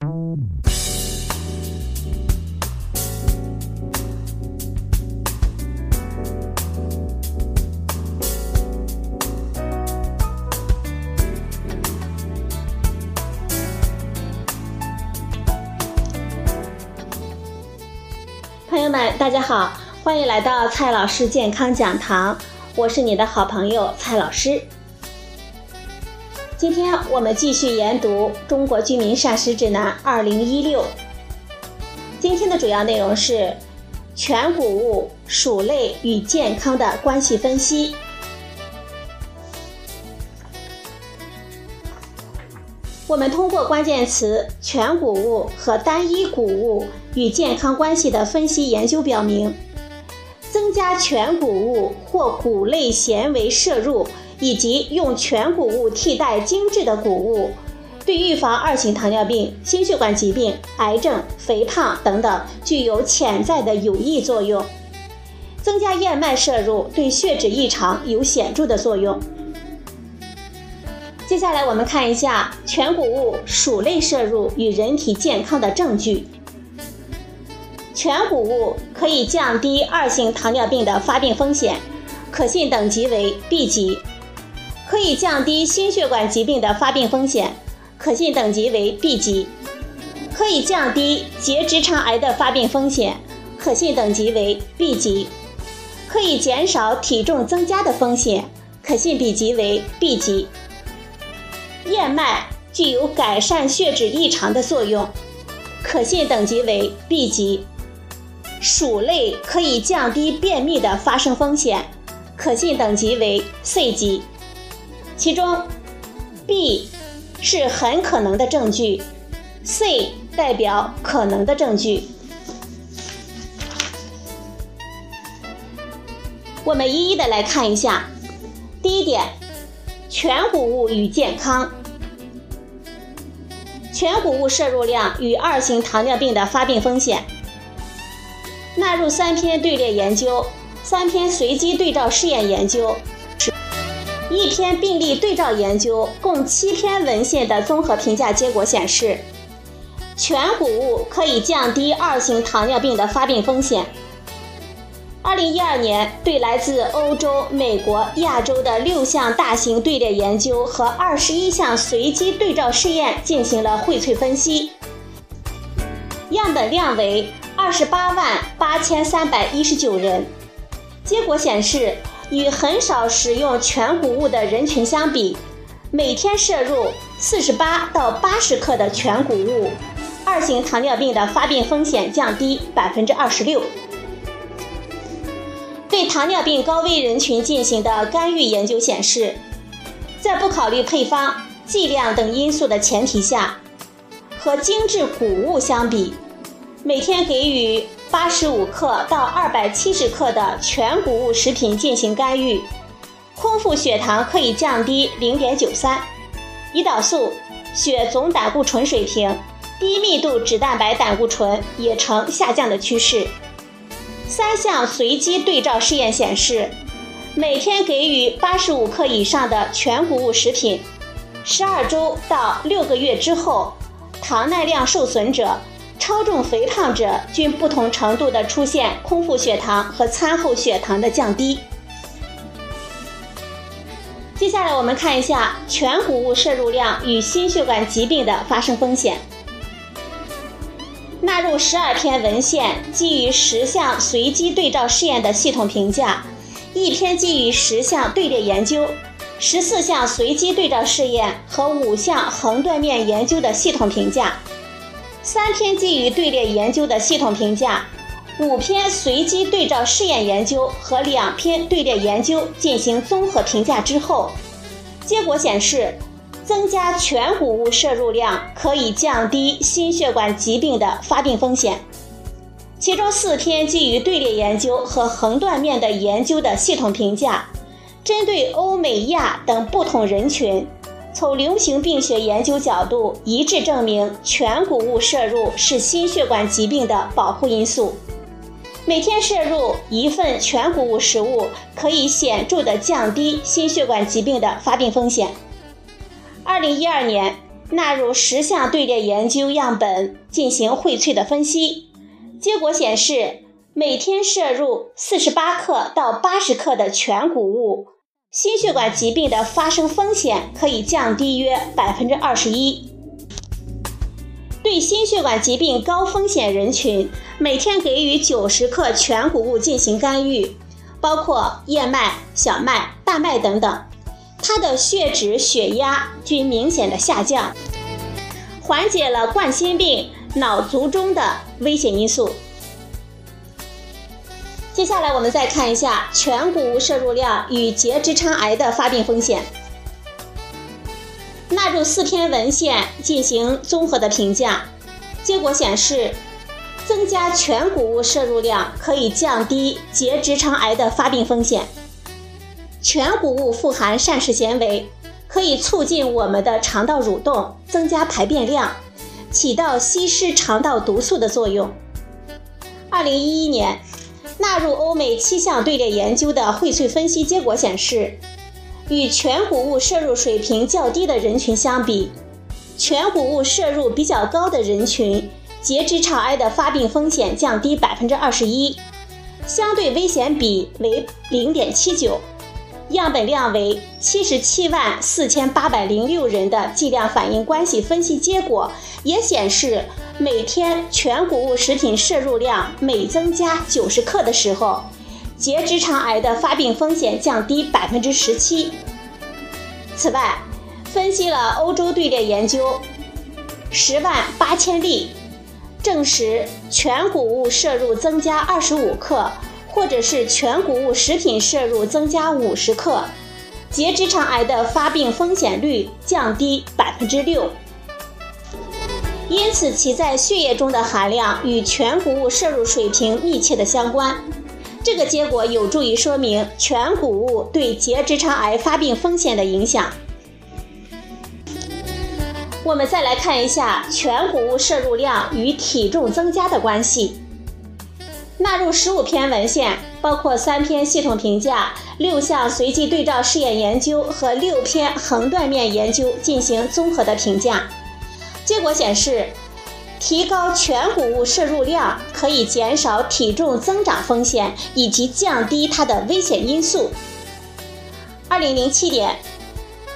朋友们，大家好，欢迎来到蔡老师健康讲堂，我是你的好朋友蔡老师。今天我们继续研读《中国居民膳食指南 （2016）》。今天的主要内容是全谷物、薯类与健康的关系分析。我们通过关键词“全谷物”和单一谷物与健康关系的分析研究表明，增加全谷物或谷类纤维摄入，以及用全谷物替代精致的谷物，对预防二型糖尿病、心血管疾病、癌症、肥胖等等具有潜在的有益作用。增加燕麦摄入对血脂异常有显著的作用。接下来我们看一下全谷物、薯类摄入与人体健康的证据。全谷物可以降低二型糖尿病的发病风险，可信等级为 B 级；可以降低心血管疾病的发病风险，可信等级为 B 级；可以降低结直肠癌的发病风险，可信等级为 B 级；可以减少体重增加的风险，可信比级为 B 级。燕麦具有改善血脂异常的作用，可信等级为 B 级。薯类可以降低便秘的发生风险，可信等级为 C 级。其中，B 是很可能的证据，C 代表可能的证据。我们一一的来看一下。第一点。全谷物与健康，全谷物摄入量与二型糖尿病的发病风险。纳入三篇队列研究、三篇随机对照试验研究、一篇病例对照研究，共七篇文献的综合评价结果显示，全谷物可以降低二型糖尿病的发病风险。二零一二年，对来自欧洲、美国、亚洲的六项大型队列研究和二十一项随机对照试验进行了荟萃分析，样本量为二十八万八千三百一十九人。结果显示，与很少食用全谷物的人群相比，每天摄入四十八到八十克的全谷物，二型糖尿病的发病风险降低百分之二十六。对糖尿病高危人群进行的干预研究显示，在不考虑配方、剂量等因素的前提下，和精致谷物相比，每天给予八十五克到二百七十克的全谷物食品进行干预，空腹血糖可以降低零点九三，胰岛素、血总胆固醇水平、低密度脂蛋白胆固醇也呈下降的趋势。三项随机对照试验显示，每天给予八十五克以上的全谷物食品，十二周到六个月之后，糖耐量受损者、超重肥胖者均不同程度的出现空腹血糖和餐后血糖的降低。接下来我们看一下全谷物摄入量与心血管疾病的发生风险。纳入十二篇文献，基于十项随机对照试验的系统评价，一篇基于十项队列研究、十四项随机对照试验和五项横断面研究的系统评价，三篇基于队列研究的系统评价，五篇随机对照试验研究和两篇队列研究进行综合评价之后，结果显示。增加全谷物摄入量可以降低心血管疾病的发病风险。其中四篇基于队列研究和横断面的研究的系统评价，针对欧美亚等不同人群，从流行病学研究角度一致证明全谷物摄入是心血管疾病的保护因素。每天摄入一份全谷物食物，可以显著的降低心血管疾病的发病风险。二零一二年，纳入十项队列研究样本进行荟萃的分析，结果显示，每天摄入四十八克到八十克的全谷物，心血管疾病的发生风险可以降低约百分之二十一。对心血管疾病高风险人群，每天给予九十克全谷物进行干预，包括燕麦、小麦、大麦等等。它的血脂、血压均明显的下降，缓解了冠心病、脑卒中的危险因素。接下来我们再看一下全谷物摄入量与结直肠癌的发病风险。纳入四篇文献进行综合的评价，结果显示，增加全谷物摄入量可以降低结直肠癌的发病风险。全谷物富含膳食纤维，可以促进我们的肠道蠕动，增加排便量，起到稀释肠道毒素的作用。二零一一年，纳入欧美七项队列研究的荟萃分析结果显示，与全谷物摄入水平较低的人群相比，全谷物摄入比较高的人群，结直肠癌的发病风险降低百分之二十一，相对危险比为零点七九。样本量为七十七万四千八百零六人的剂量反应关系分析结果也显示，每天全谷物食品摄入量每增加九十克的时候，结直肠癌的发病风险降低百分之十七。此外，分析了欧洲队列研究十万八千例，证实全谷物摄入增加二十五克。或者是全谷物食品摄入增加五十克，结直肠癌的发病风险率降低百分之六。因此，其在血液中的含量与全谷物摄入水平密切的相关。这个结果有助于说明全谷物对结直肠癌发病风险的影响。我们再来看一下全谷物摄入量与体重增加的关系。纳入十五篇文献，包括三篇系统评价、六项随机对照试验研究和六篇横断面研究进行综合的评价。结果显示，提高全谷物摄入量可以减少体重增长风险以及降低它的危险因素。二零零七年，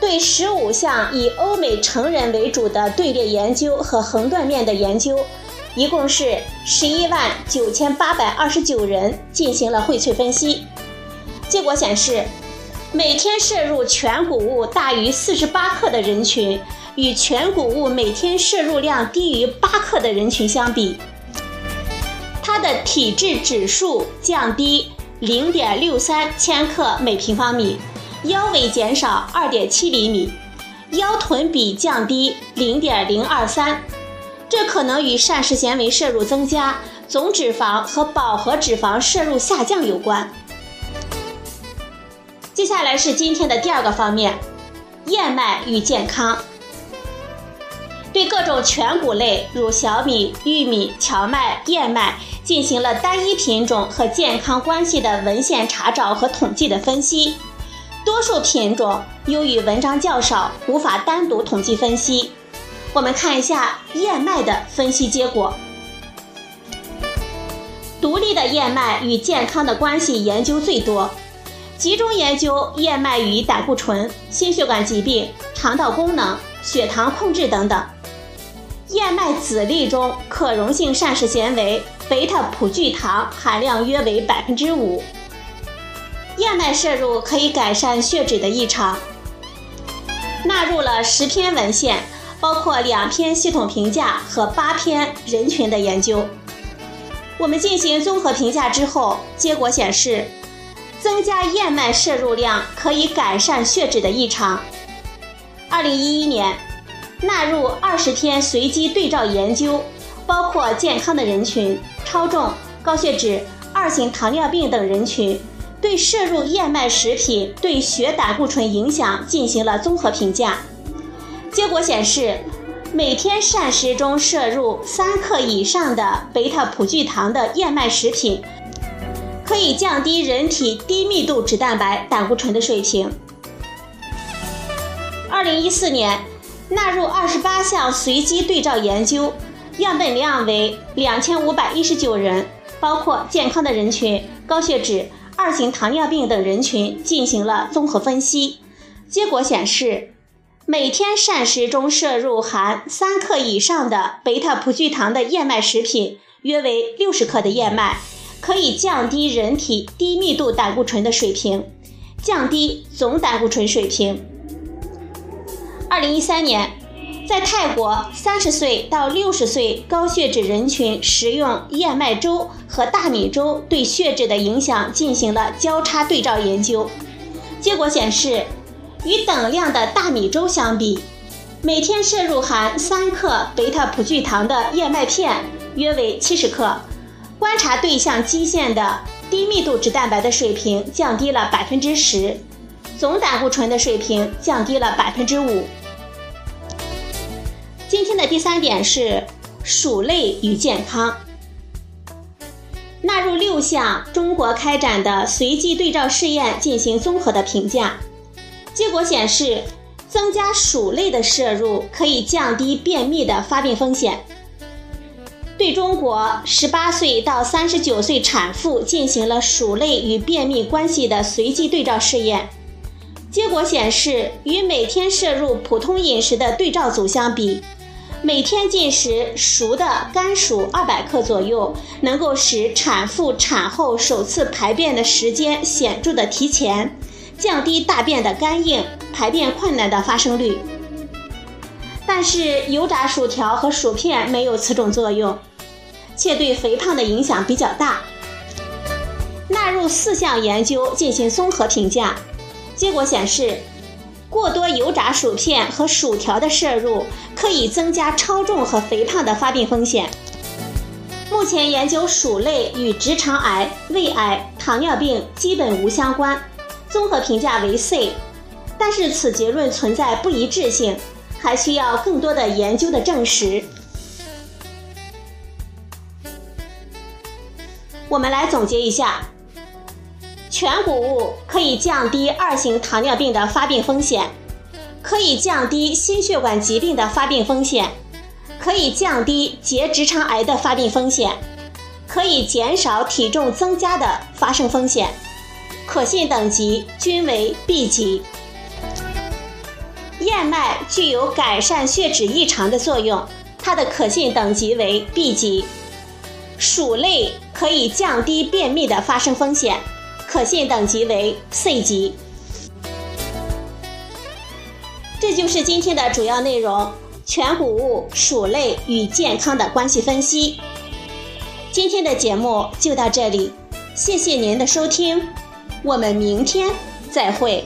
对十五项以欧美成人为主的队列研究和横断面的研究。一共是十一万九千八百二十九人进行了荟萃分析，结果显示，每天摄入全谷物大于四十八克的人群，与全谷物每天摄入量低于八克的人群相比，它的体质指数降低零点六三千克每平方米，腰围减少二点七厘米，腰臀比降低零点零二三。这可能与膳食纤维摄入增加、总脂肪和饱和脂肪摄入下降有关。接下来是今天的第二个方面：燕麦与健康。对各种全谷类，如小米、玉米、荞麦、燕麦，进行了单一品种和健康关系的文献查找和统计的分析。多数品种由于文章较少，无法单独统计分析。我们看一下燕麦的分析结果。独立的燕麦与健康的关系研究最多，集中研究燕麦与胆固醇、心血管疾病、肠道功能、血糖控制等等。燕麦籽粒中可溶性膳食纤维贝塔葡聚糖含量约为百分之五。燕麦摄入可以改善血脂的异常。纳入了十篇文献。包括两篇系统评价和八篇人群的研究，我们进行综合评价之后，结果显示，增加燕麦摄入量可以改善血脂的异常。二零一一年，纳入二十天随机对照研究，包括健康的人群、超重、高血脂、二型糖尿病等人群，对摄入燕麦食品对血胆固醇影响进行了综合评价。结果显示，每天膳食中摄入三克以上的贝塔葡聚糖的燕麦食品，可以降低人体低密度脂蛋白胆固醇的水平。二零一四年，纳入二十八项随机对照研究，样本量为两千五百一十九人，包括健康的人群、高血脂、二型糖尿病等人群进行了综合分析。结果显示，每天膳食中摄入含三克以上的贝塔葡聚糖的燕麦食品，约为六十克的燕麦，可以降低人体低密度胆固醇的水平，降低总胆固醇水平。二零一三年，在泰国三十岁到六十岁高血脂人群食用燕麦粥和大米粥对血脂的影响进行了交叉对照研究，结果显示，与等量的大米粥相比，每天摄入含三克贝塔葡聚糖的燕麦片约为七十克，观察对象基线的低密度脂蛋白的水平降低了百分之十，总胆固醇的水平降低了百分之五。今天的第三点是薯类与健康，纳入六项中国开展的随机对照试验进行综合的评价，结果显示，增加薯类的摄入可以降低便秘的发病风险。对中国十八岁到三十九岁产妇进行了薯类与便秘关系的随机对照试验，结果显示，与每天摄入普通饮食的对照组相比。每天进食熟的甘薯二百克左右，能够使产妇产后首次排便的时间显著的提前，降低大便的干硬、排便困难的发生率。但是油炸薯条和薯片没有此种作用，且对肥胖的影响比较大。纳入四项研究进行综合评价，结果显示。过多油炸薯片和薯条的摄入可以增加超重和肥胖的发病风险。目前研究薯类与直肠癌、胃癌、糖尿病基本无相关，综合评价为 C。但是此结论存在不一致性，还需要更多的研究的证实。我们来总结一下。全谷物可以降低二型糖尿病的发病风险，可以降低心血管疾病的发病风险，可以降低结直肠癌的发病风险，可以减少体重增加的发生风险，可信等级均为 B 级。燕麦具有改善血脂异常的作用，它的可信等级为 B 级。薯类可以降低便秘的发生风险。可信等级为 C 级。这就是今天的主要内容：全谷物、薯类与健康的关系分析。今天的节目就到这里，谢谢您的收听，我们明天再会。